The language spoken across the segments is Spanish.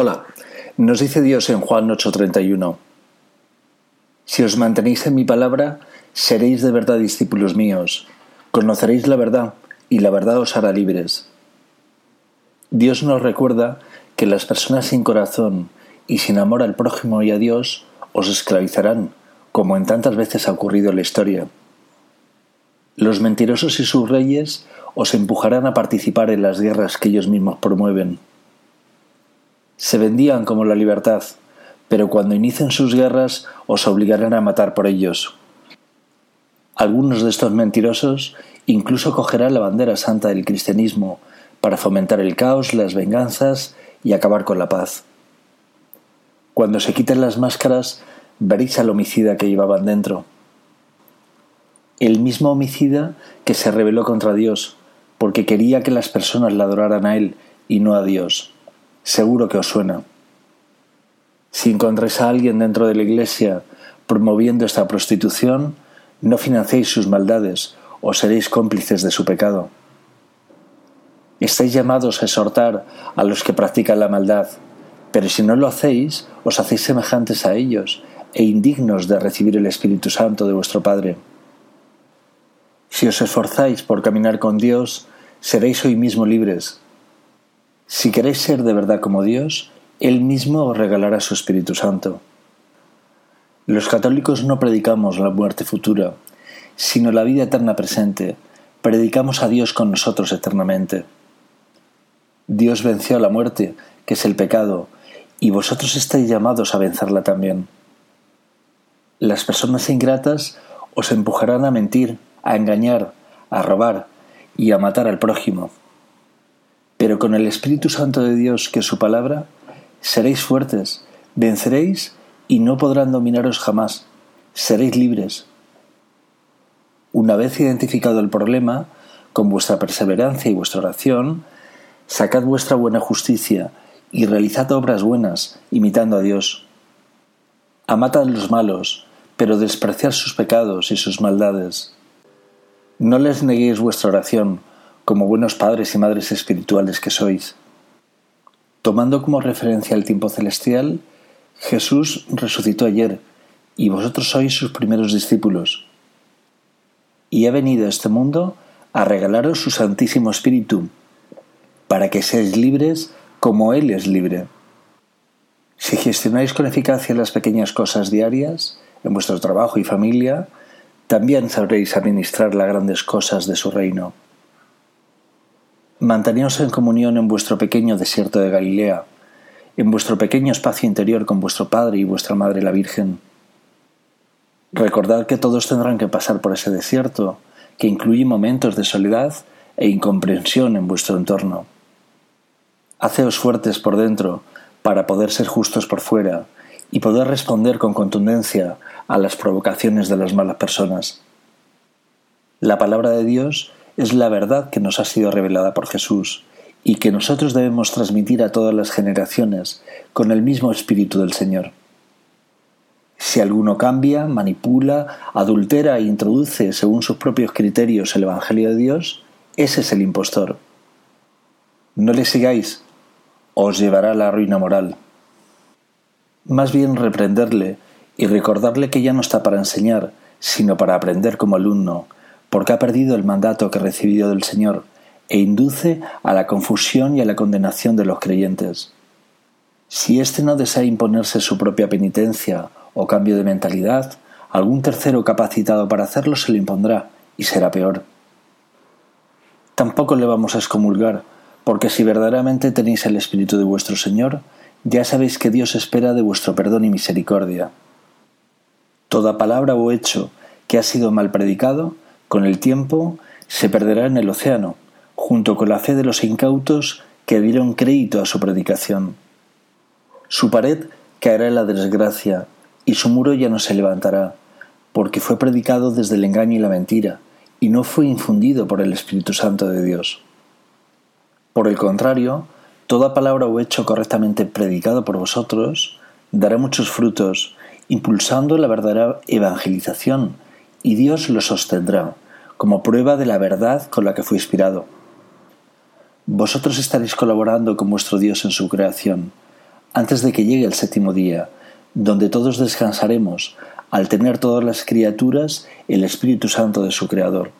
Hola, nos dice Dios en Juan 8:31, Si os mantenéis en mi palabra, seréis de verdad discípulos míos, conoceréis la verdad y la verdad os hará libres. Dios nos recuerda que las personas sin corazón y sin amor al prójimo y a Dios os esclavizarán, como en tantas veces ha ocurrido en la historia. Los mentirosos y sus reyes os empujarán a participar en las guerras que ellos mismos promueven. Se vendían como la libertad, pero cuando inicien sus guerras os obligarán a matar por ellos. Algunos de estos mentirosos incluso cogerán la bandera santa del cristianismo para fomentar el caos, las venganzas y acabar con la paz. Cuando se quiten las máscaras, veréis al homicida que llevaban dentro el mismo homicida que se rebeló contra Dios, porque quería que las personas le adoraran a Él y no a Dios. Seguro que os suena. Si encontráis a alguien dentro de la iglesia promoviendo esta prostitución, no financiéis sus maldades o seréis cómplices de su pecado. Estáis llamados a exhortar a los que practican la maldad, pero si no lo hacéis, os hacéis semejantes a ellos e indignos de recibir el Espíritu Santo de vuestro Padre. Si os esforzáis por caminar con Dios, seréis hoy mismo libres. Si queréis ser de verdad como Dios, Él mismo os regalará su Espíritu Santo. Los católicos no predicamos la muerte futura, sino la vida eterna presente. Predicamos a Dios con nosotros eternamente. Dios venció la muerte, que es el pecado, y vosotros estáis llamados a vencerla también. Las personas ingratas os empujarán a mentir, a engañar, a robar y a matar al prójimo. Pero con el Espíritu Santo de Dios, que es su palabra, seréis fuertes, venceréis y no podrán dominaros jamás. Seréis libres. Una vez identificado el problema, con vuestra perseverancia y vuestra oración, sacad vuestra buena justicia y realizad obras buenas, imitando a Dios. Amad a los malos, pero despreciad sus pecados y sus maldades. No les neguéis vuestra oración, como buenos padres y madres espirituales que sois. Tomando como referencia el tiempo celestial, Jesús resucitó ayer, y vosotros sois sus primeros discípulos. Y ha venido a este mundo a regalaros su Santísimo Espíritu, para que seáis libres como Él es libre. Si gestionáis con eficacia las pequeñas cosas diarias, en vuestro trabajo y familia, también sabréis administrar las grandes cosas de su reino. Manteneos en comunión en vuestro pequeño desierto de Galilea, en vuestro pequeño espacio interior con vuestro Padre y vuestra Madre la Virgen. Recordad que todos tendrán que pasar por ese desierto, que incluye momentos de soledad e incomprensión en vuestro entorno. Haceos fuertes por dentro para poder ser justos por fuera y poder responder con contundencia a las provocaciones de las malas personas. La palabra de Dios es la verdad que nos ha sido revelada por Jesús y que nosotros debemos transmitir a todas las generaciones con el mismo espíritu del Señor. Si alguno cambia, manipula, adultera e introduce según sus propios criterios el Evangelio de Dios, ese es el impostor. No le sigáis, os llevará a la ruina moral más bien reprenderle y recordarle que ya no está para enseñar, sino para aprender como alumno, porque ha perdido el mandato que ha recibido del Señor e induce a la confusión y a la condenación de los creyentes. Si éste no desea imponerse su propia penitencia o cambio de mentalidad, algún tercero capacitado para hacerlo se lo impondrá y será peor. Tampoco le vamos a excomulgar, porque si verdaderamente tenéis el Espíritu de vuestro Señor, ya sabéis que Dios espera de vuestro perdón y misericordia. Toda palabra o hecho que ha sido mal predicado, con el tiempo se perderá en el océano, junto con la fe de los incautos que dieron crédito a su predicación. Su pared caerá en la desgracia, y su muro ya no se levantará, porque fue predicado desde el engaño y la mentira, y no fue infundido por el Espíritu Santo de Dios. Por el contrario, Toda palabra o hecho correctamente predicado por vosotros dará muchos frutos, impulsando la verdadera evangelización, y Dios lo sostendrá, como prueba de la verdad con la que fue inspirado. Vosotros estaréis colaborando con vuestro Dios en su creación, antes de que llegue el séptimo día, donde todos descansaremos al tener todas las criaturas el Espíritu Santo de su Creador.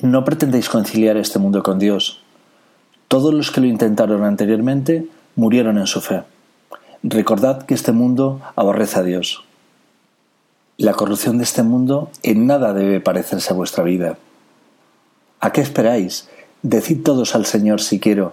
No pretendéis conciliar este mundo con Dios. Todos los que lo intentaron anteriormente murieron en su fe. Recordad que este mundo aborrece a Dios. La corrupción de este mundo en nada debe parecerse a vuestra vida. ¿A qué esperáis? Decid todos al Señor si quiero,